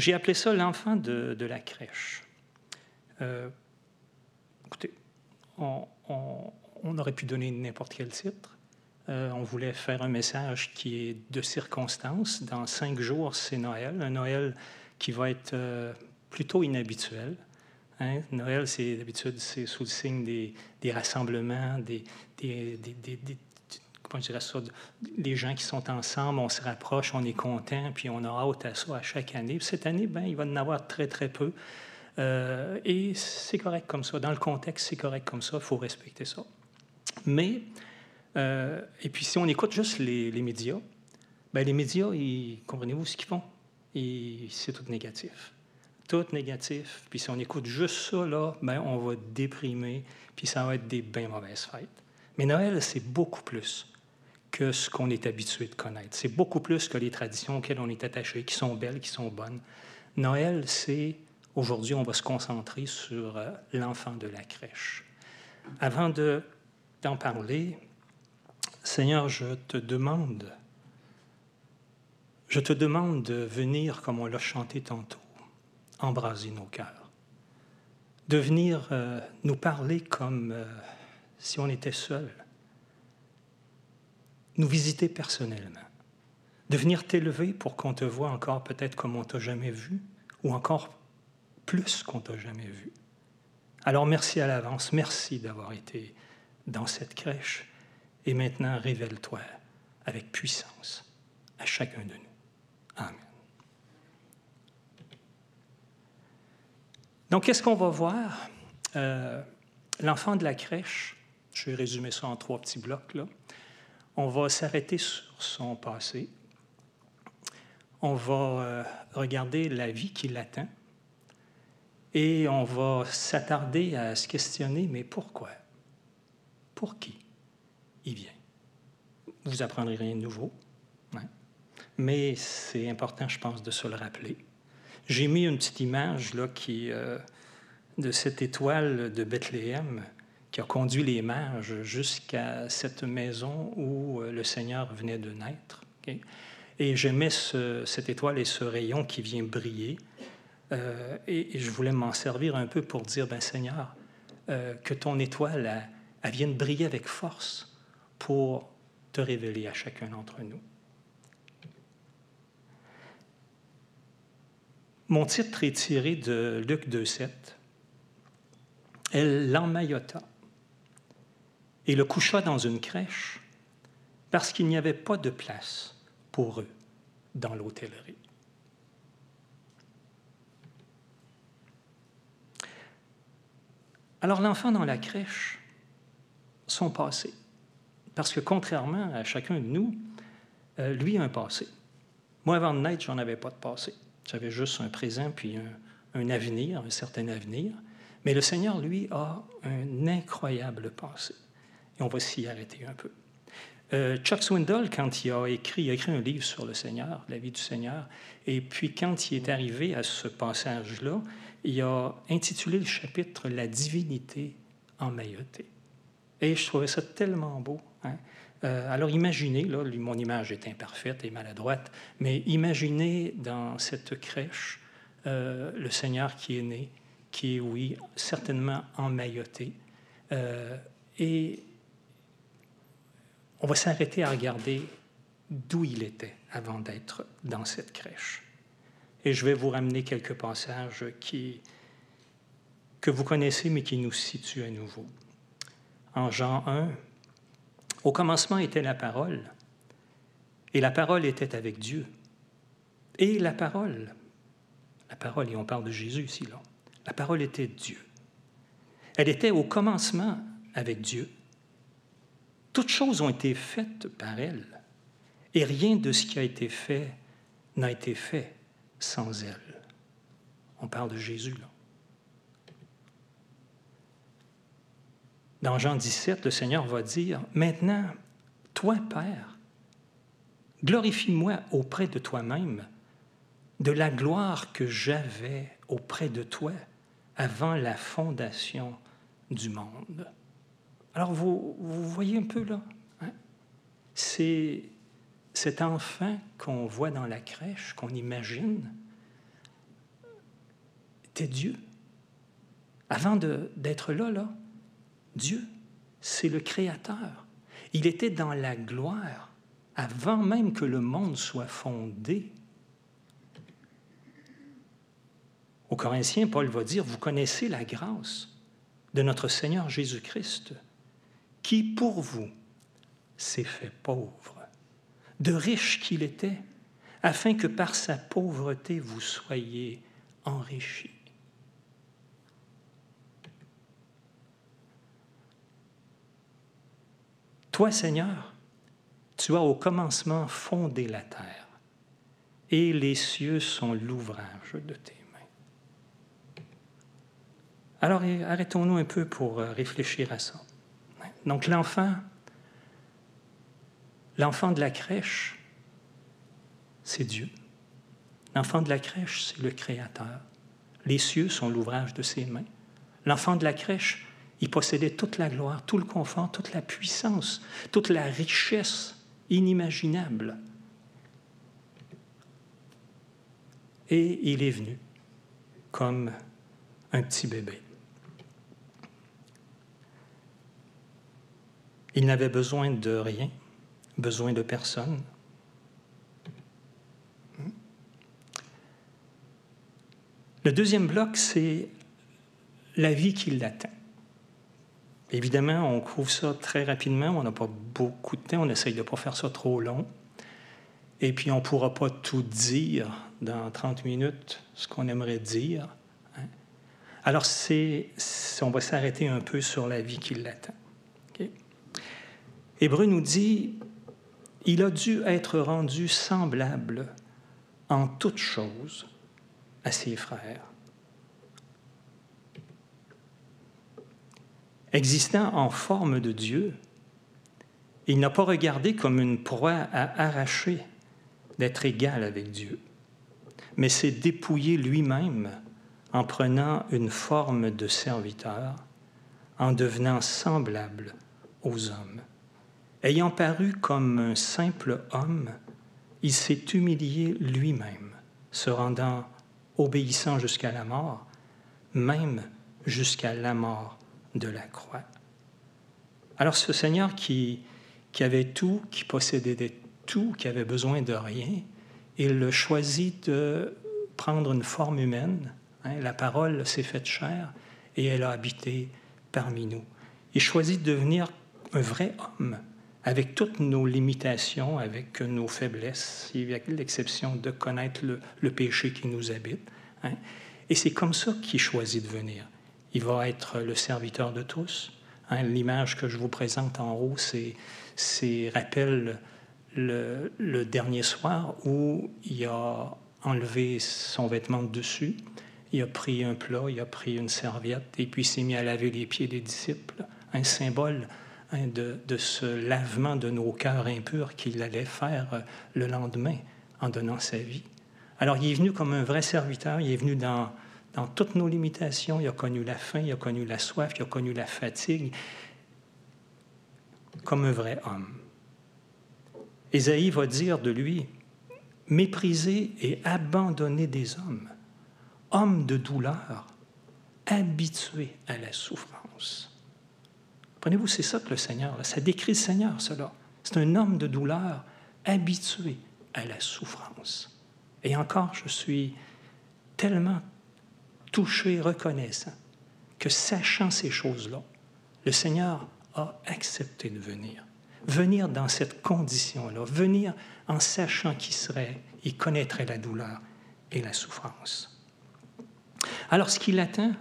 J'ai appelé ça l'enfant de, la crèche. Euh, écoutez, on, aurait pu donner n'importe quel titre. Euh, on voulait faire un message qui est de circonstance. Dans cinq jours, c'est Noël, un Noël qui va être euh, plutôt inhabituel. Hein. Noël, c'est d'habitude, c'est sous le signe des, rassemblements, des comment je dirais ça, les gens qui sont ensemble, on se rapproche, on est content, puis on a hâte à ça à chaque année. cette année, ben, il va en avoir très, très peu. Euh, et c'est correct comme ça. Dans le contexte, c'est correct comme ça. Il faut respecter ça. Mais, euh, et puis si on écoute juste les, les médias, ben les médias, comprenez-vous ce qu'ils font? C'est tout négatif. Tout négatif. Puis si on écoute juste ça, là, ben on va déprimer, puis ça va être des bien mauvaises fêtes. Mais Noël, c'est beaucoup plus que ce qu'on est habitué de connaître. C'est beaucoup plus que les traditions auxquelles on est attaché, qui sont belles, qui sont bonnes. Noël, c'est aujourd'hui, on va se concentrer sur euh, l'enfant de la crèche. Avant de, d'en parler, Seigneur, je te demande, je te demande de venir, comme on l'a chanté tantôt, embraser nos cœurs, de venir euh, nous parler comme euh, si on était seuls, nous visiter personnellement, de venir t'élever pour qu'on te voit encore peut-être comme on t'a jamais vu, ou encore plus qu'on t'a jamais vu. Alors merci à l'avance, merci d'avoir été dans cette crèche, et maintenant révèle-toi avec puissance à chacun de nous. Amen. Donc, qu'est-ce qu'on va voir? Euh, l'enfant de la crèche, je vais résumer ça en trois petits blocs. Là on va s'arrêter sur son passé. On va euh, regarder la vie qui l'attend. Et on va s'attarder à se questionner, mais pourquoi? Pour qui il vient? Vous apprendrez rien de nouveau, hein? mais c'est important, je pense, de se le rappeler. J'ai mis une petite image là, euh, de cette étoile de Bethléem qui a conduit les mages jusqu'à cette maison où euh, le Seigneur venait de naître. Et j'aimais cette étoile et ce rayon qui vient briller. Euh, et, je voulais m'en servir un peu pour dire, ben Seigneur, euh, que ton étoile, vienne briller avec force pour te révéler à chacun d'entre nous. Mon titre est tiré de Luc 2,7. Elle l'emmaillota et le coucha dans une crèche parce qu'il n'y avait pas de place pour eux dans l'hôtellerie. Alors l'enfant dans la crèche, son passé, parce que contrairement à chacun de nous, euh, lui a un passé. Moi, avant de naître, j'en avais pas de passé. J'avais juste un présent puis un, un avenir, un certain avenir. Mais le Seigneur, lui, a un incroyable passé on va s'y arrêter un peu. Euh, Chuck Swindoll, quand il a écrit, il a écrit un livre sur le Seigneur, la vie du Seigneur, et puis quand il est arrivé à ce passage-là, il a intitulé le chapitre La divinité emmaillotée. Et je trouvais ça tellement beau. Hein. Euh, alors imaginez, là, mon image est imparfaite et maladroite, mais imaginez dans cette crèche euh, le Seigneur qui est né, qui est, oui, certainement emmailloté. et on va s'arrêter à regarder d'où il était avant d'être dans cette crèche. Et je vais vous ramener quelques passages qui, que vous connaissez, mais qui nous situent à nouveau. En Jean 1, au commencement était la parole, et la parole était avec Dieu. Et la parole, la parole, et on parle de Jésus ici, là, la parole était Dieu. Elle était au commencement avec Dieu. Toutes choses ont été faites par elle, et rien de ce qui a été fait n'a été fait sans elle. On parle de Jésus. Dans Jean 17, le Seigneur va dire, Maintenant, toi, Père, glorifie-moi auprès de toi-même de la gloire que j'avais auprès de toi avant la fondation du monde. Alors, vous, voyez un peu là, hein? c'est cet enfant qu'on voit dans la crèche, qu'on imagine, était Dieu. Avant d'être là, Dieu, c'est le Créateur. Il était dans la gloire avant même que le monde soit fondé. Aux Corinthiens, Paul va dire, vous connaissez la grâce de notre Seigneur Jésus-Christ, qui pour vous s'est fait pauvre, de riche qu'il était, afin que par sa pauvreté vous soyez enrichis. Toi, Seigneur, tu as au commencement fondé la terre, et les cieux sont l'ouvrage de tes mains. Alors arrêtons-nous un peu pour euh, réfléchir à ça. Donc l'enfant, l'enfant de la crèche, c'est Dieu. L'enfant de la crèche, c'est le Créateur. Les cieux sont l'ouvrage de ses mains. L'enfant de la crèche, il possédait toute la gloire, tout le confort, toute la puissance, toute la richesse inimaginable. Et il est venu comme un petit bébé. Il n'avait besoin de rien, besoin de personne. Le deuxième bloc, c'est la vie qui l'attend. Évidemment, on couvre ça très rapidement, on n'a pas beaucoup de temps, on essaye de ne pas faire ça trop long. Et puis, on ne pourra pas tout dire dans 30 minutes, ce qu'on aimerait dire. Hein. Alors, on va s'arrêter un peu sur la vie qui l'attend. Hébreu nous dit, il a dû être rendu semblable en toutes choses à ses frères Existant en forme de Dieu, il n'a pas regardé comme une proie à arracher d'être égal avec Dieu, mais s'est dépouillé lui-même en prenant une forme de serviteur, en devenant semblable aux hommes. Ayant paru comme un simple homme, il s'est humilié lui-même, se rendant obéissant jusqu'à la mort, même jusqu'à la mort de la croix. Alors ce Seigneur qui, avait tout, qui possédait tout, qui avait besoin de rien, il choisit de prendre une forme humaine. Hein. la parole s'est faite chair et elle a habité parmi nous. Il choisit de devenir un vrai homme, avec toutes nos limitations, avec nos faiblesses, avec l'exception de connaître le, péché qui nous habite. Hein. Et c'est comme ça qu'il choisit de venir il va être le serviteur de tous. Hein, l'image que je vous présente en haut, c'est rappelle le, dernier soir où il a enlevé son vêtement de dessus, il a pris un plat, il a pris une serviette et puis s'est mis à laver les pieds des disciples, un symbole hein, de, de, ce lavement de nos cœurs impurs qu'il allait faire euh, le lendemain en donnant sa vie. Alors il est venu comme un vrai serviteur, il est venu dans, dans toutes nos limitations. Il a connu la faim, il a connu la soif, il a connu la fatigue, comme un vrai homme. Ésaïe va dire de lui, méprisé et abandonné des hommes, homme de douleur, habitué à la souffrance. Prenez-vous, c'est ça que le Seigneur, ça décrit le Seigneur, cela. C'est un homme de douleur, habitué à la souffrance. Et encore, je suis tellement touché, reconnaissant que sachant ces choses-là, le Seigneur a accepté de venir. Venir dans cette condition-là, venir en sachant qui serait, il connaîtrait la douleur et la souffrance. Alors ce qui l'attend,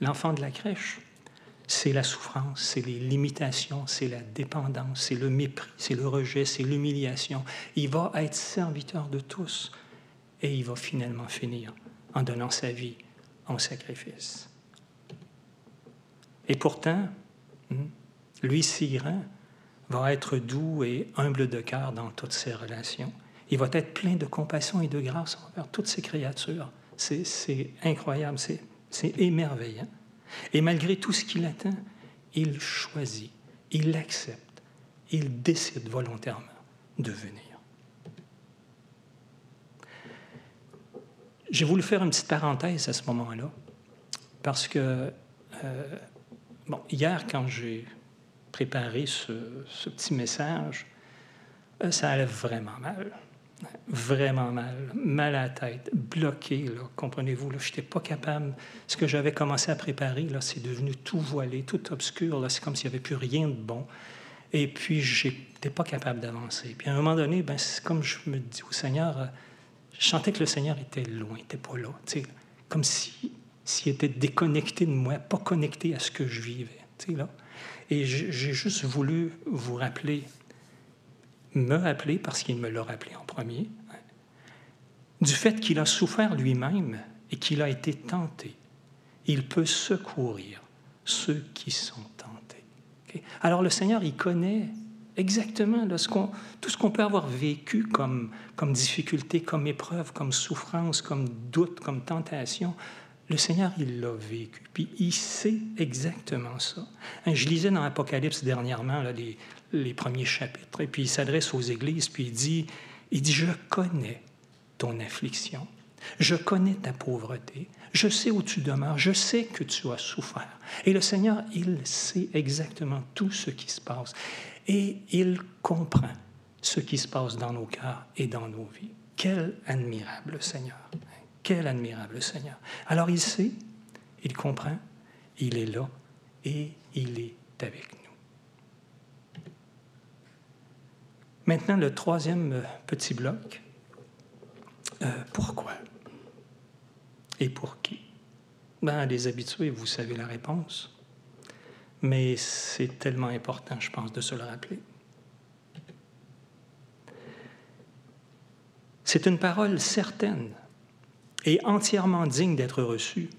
l'enfant de la crèche, c'est la souffrance, c'est les limitations, c'est la dépendance, c'est le mépris, c'est le rejet, c'est l'humiliation. Il va être serviteur de tous et il va finalement finir en donnant sa vie en sacrifice. Et pourtant, hmm, lui, Sirin, va être doux et humble de cœur dans toutes ses relations. Il va être plein de compassion et de grâce envers toutes ces créatures. C'est incroyable, c'est émerveillant. Et malgré tout ce qu'il attend, il choisit, il accepte, il décide volontairement de venir. J'ai voulu faire une petite parenthèse à ce moment-là Parce que, bon, hier, quand j'ai préparé ce, ce, petit message, ça allait vraiment mal vraiment mal, mal à la tête, bloqué, là, comprenez-vous. Je n'étais pas capable. Ce que j'avais commencé à préparer, là, c'est devenu tout voilé, tout obscur. Là, c'est comme s'il n'y avait plus rien de bon. Et puis, je n'étais pas capable d'avancer. Puis, à un moment donné, ben, c'est comme je me dis au Seigneur, euh, je sentais que le Seigneur était loin, n'était pas là. Comme s'il si, était déconnecté de moi, pas connecté à ce que je vivais. Là. Et j'ai juste voulu vous rappeler me rappeler, parce qu'il me l'a rappelé en premier, du fait qu'il a souffert lui-même et qu'il a été tenté. Il peut secourir ceux qui sont tentés. Alors le Seigneur, il connaît exactement tout ce qu'on peut avoir vécu comme, comme difficulté, comme épreuve, comme souffrance, comme doute, comme tentation. Le Seigneur, il l'a vécu, puis il sait exactement ça. Hein, je lisais dans l'Apocalypse dernièrement là, les, les premiers chapitres. Et puis il s'adresse aux églises, puis il dit, il dit, je connais ton affliction, je connais ta pauvreté, je sais où tu demeures, je sais que tu as souffert. Et le Seigneur, il sait exactement tout ce qui se passe. Et il comprend ce qui se passe dans nos cœurs et dans nos vies. Quel admirable Seigneur. Quel admirable Seigneur. Alors il sait, il comprend, il est là et il est avec nous. Maintenant, le troisième euh, petit bloc. Euh, pourquoi? Et pour qui? Ben, les habitués, vous savez la réponse. Mais c'est tellement important, je pense, de se le rappeler. C'est une parole certaine et entièrement digne d'être reçue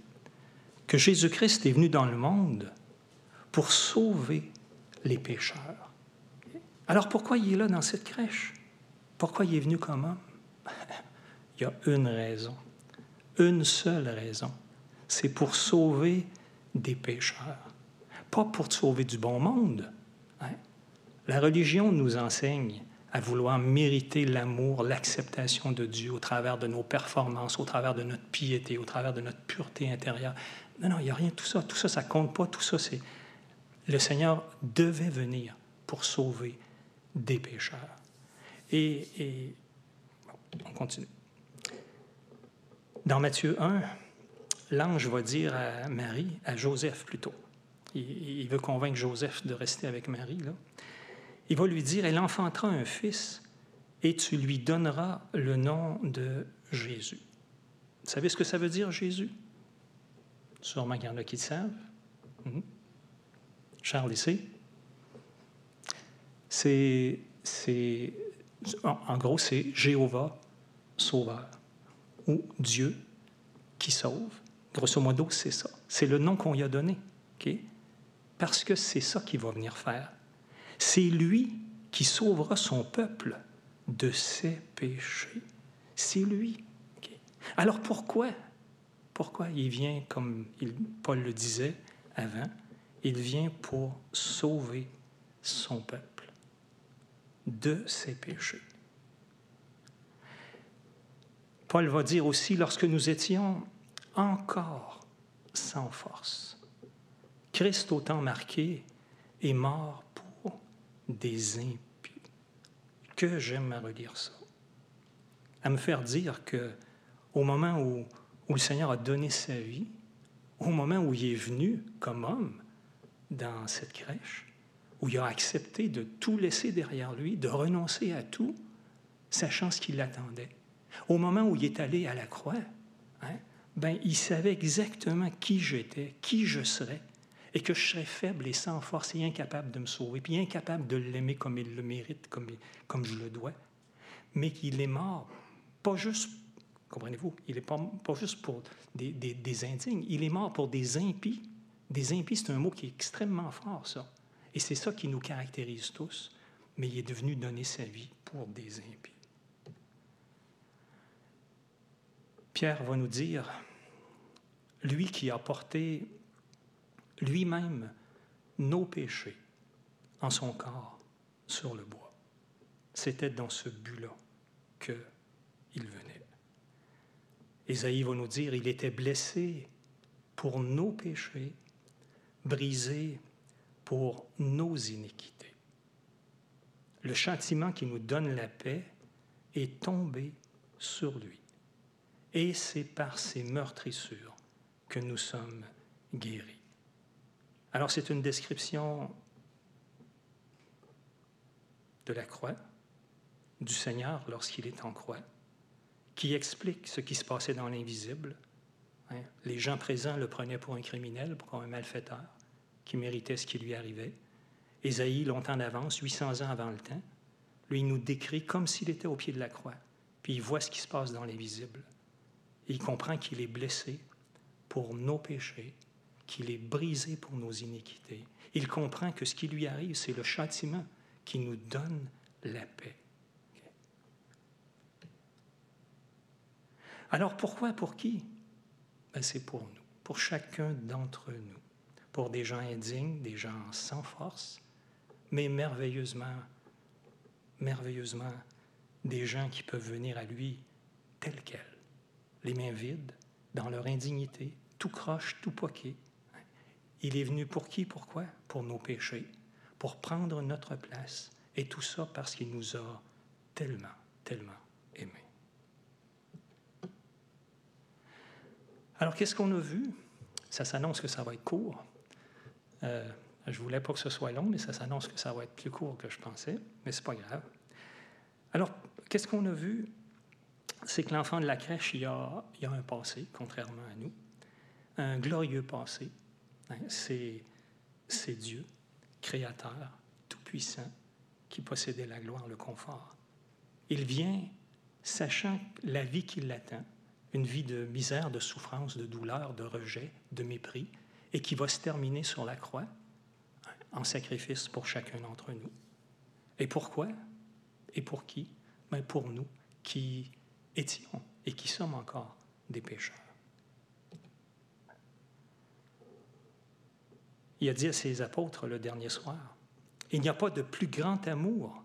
que Jésus-Christ est venu dans le monde pour sauver les pécheurs. Alors pourquoi il est là dans cette crèche? Pourquoi il est venu comme homme? il y a une raison, une seule raison. C'est pour sauver des pécheurs, pas pour sauver du bon monde. Hein? La religion nous enseigne à vouloir mériter l'amour, l'acceptation de Dieu au travers de nos performances, au travers de notre piété, au travers de notre pureté intérieure. Non, non, il n'y a rien de tout ça. Tout ça, ça compte pas. Tout ça, c'est... Le Seigneur devait venir pour sauver des pécheurs. Et, on continue. Dans Matthieu 1, l'ange va dire à Marie, à Joseph plutôt, il, veut convaincre Joseph de rester avec Marie, il va lui dire, elle enfantera un fils et tu lui donneras le nom de Jésus. Vous savez ce que ça veut dire, Jésus? Sûrement qu'il y en a qui le savent. Hmm? Charles ici c'est, c'est en gros, c'est Jéhovah sauveur ou Dieu qui sauve. Grosso modo, c'est ça. C'est le nom qu'on lui a donné. Parce que c'est ça qu'il va venir faire. C'est lui qui sauvera son peuple de ses péchés. C'est lui. Alors pourquoi? Pourquoi il vient, comme Paul le disait avant, il vient pour sauver son peuple? De ses péchés. Paul va dire aussi, lorsque nous étions encore sans force, Christ au temps marqué est mort pour des impies. Que j'aime à relire ça. À me faire dire que au moment où, où le Seigneur a donné sa vie, au moment où il est venu comme homme dans cette crèche, où il a accepté de tout laisser derrière lui, de renoncer à tout, sachant ce qui l'attendait. Au moment où il est allé à la croix, hein, ben, il savait exactement qui j'étais, qui je serais, et que je serais faible et sans force et incapable de me sauver, puis incapable de l'aimer comme il le mérite, comme, comme je le dois, mais qu'il est mort, pas juste, comprenez-vous, il n'est pas, pas juste pour des, des, des indignes, il est mort pour des impies. Des impies, c'est un mot qui est extrêmement fort, ça. Et c'est ça qui nous caractérise tous, mais il est devenu donner sa vie pour des impies. Pierre va nous dire, lui qui a porté lui-même nos péchés en son corps sur le bois. C'était dans ce but-là qu'il venait. Ésaïe va nous dire, il était blessé pour nos péchés, brisé pour nos iniquités. Le châtiment qui nous donne la paix est tombé sur lui. Et c'est par ses meurtrissures que nous sommes guéris. Alors c'est une description de la croix, du Seigneur lorsqu'il est en croix, qui explique ce qui se passait dans l'invisible. Hein. Les gens présents le prenaient pour un criminel, pour un malfaiteur, qui méritait ce qui lui arrivait. Ésaïe, longtemps d'avance, 800 ans avant le temps, lui, il nous décrit comme s'il était au pied de la croix, puis il voit ce qui se passe dans l'invisible. Il comprend qu'il est blessé pour nos péchés, qu'il est brisé pour nos iniquités. Il comprend que ce qui lui arrive, c'est le châtiment qui nous donne la paix. Alors pourquoi, pour qui? Ben, C'est pour nous, pour chacun d'entre nous, pour des gens indignes, des gens sans force, mais merveilleusement, merveilleusement, des gens qui peuvent venir à lui tels quels, les mains vides, dans leur indignité, tout croche, tout poqué. Il est venu pour qui, pourquoi Pour nos péchés, pour prendre notre place, et tout ça parce qu'il nous a tellement, tellement aimés. Alors, qu'est-ce qu'on a vu? Ça s'annonce que ça va être court. Euh, je voulais pas que ce soit long, mais ça s'annonce que ça va être plus court que je pensais, mais c'est pas grave. Alors, qu'est-ce qu'on a vu? C'est que l'enfant de la crèche, il a un passé, contrairement à nous, un glorieux passé. Hein, c'est, c'est Dieu, créateur, tout-puissant, qui possédait la gloire, le confort. Il vient sachant la vie qui l'attend, une vie de misère, de souffrance, de douleur, de rejet, de mépris, et qui va se terminer sur la croix en sacrifice pour chacun d'entre nous. Et pourquoi? Et pour qui? Ben, Pour nous qui étions et qui sommes encore des pécheurs. Il a dit à ses apôtres le dernier soir, il n'y a pas de plus grand amour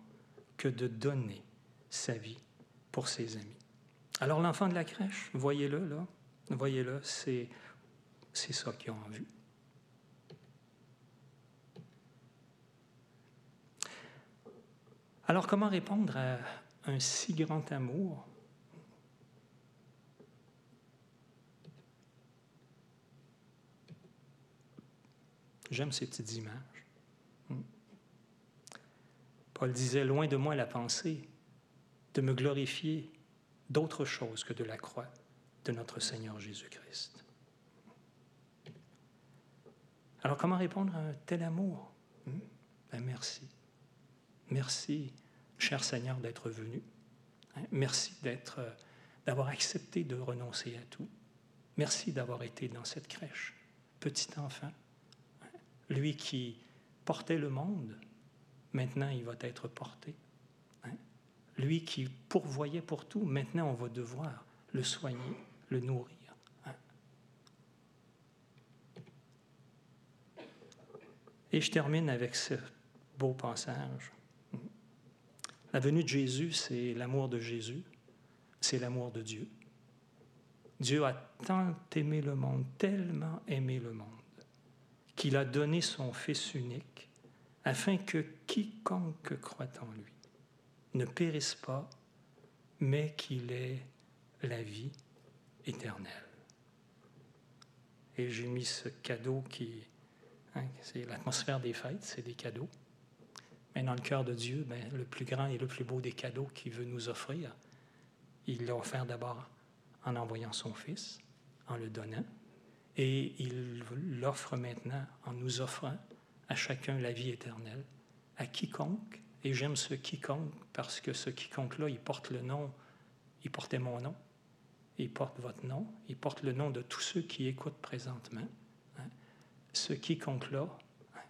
que de donner sa vie pour ses amis. Alors l'enfant de la crèche, voyez-le là, voyez-le, c'est ça qu'ils ont en vue. Alors comment répondre à un si grand amour? J'aime ces petites images. Hmm. Paul disait, loin de moi la pensée de me glorifier d'autre chose que de la croix de notre Seigneur Jésus-Christ. Alors comment répondre à un tel amour? Hmm? ben, Merci. Merci, cher Seigneur, d'être venu. Merci d'être, euh, d'avoir accepté de renoncer à tout. Merci d'avoir été dans cette crèche, petit enfant. Lui qui portait le monde, maintenant il va être porté. Lui qui pourvoyait pour tout, maintenant on va devoir le soigner, le nourrir. Et je termine avec ce beau passage. La venue de Jésus, c'est l'amour de Jésus, c'est l'amour de Dieu. Dieu a tant aimé le monde, tellement aimé le monde, qu'il a donné son Fils unique, afin que quiconque croit en lui ne périsse pas, mais qu'il ait la vie éternelle. Et j'ai mis ce cadeau qui, hein, c'est l'atmosphère des fêtes, c'est des cadeaux. Mais dans le cœur de Dieu, ben, le plus grand et le plus beau des cadeaux qu'il veut nous offrir, il l'a offert d'abord en envoyant son Fils, en le donnant, et il l'offre maintenant en nous offrant à chacun la vie éternelle, à quiconque et j'aime ce quiconque parce que ce quiconque-là, il porte le nom, il portait mon nom, il porte votre nom, il porte le nom de tous ceux qui écoutent présentement. Hein. Ce quiconque-là, hein,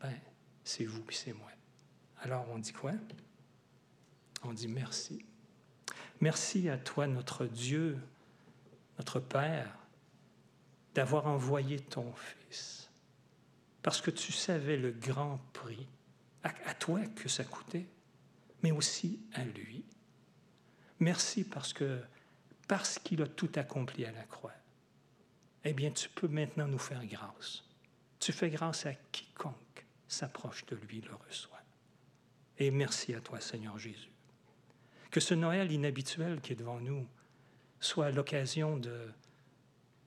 ben, c'est vous et c'est moi. Alors on dit quoi? On dit merci. Merci à toi, notre Dieu, notre Père, d'avoir envoyé ton Fils, parce que tu savais le grand prix à, toi que ça coûtait, mais aussi à lui. Merci parce que parce qu'il a tout accompli à la croix, eh bien, tu peux maintenant nous faire grâce. Tu fais grâce à quiconque s'approche de lui, le reçoit. Et merci à toi, Seigneur Jésus. Que ce Noël inhabituel qui est devant nous soit l'occasion de,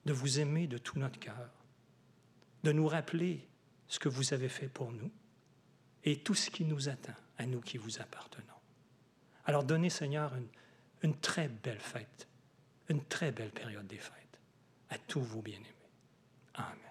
vous aimer de tout notre cœur, de nous rappeler ce que vous avez fait pour nous et tout ce qui nous attend, à nous qui vous appartenons. Alors donnez, Seigneur, une, une très belle fête, une très belle période des fêtes à tous vos bien-aimés. Amen.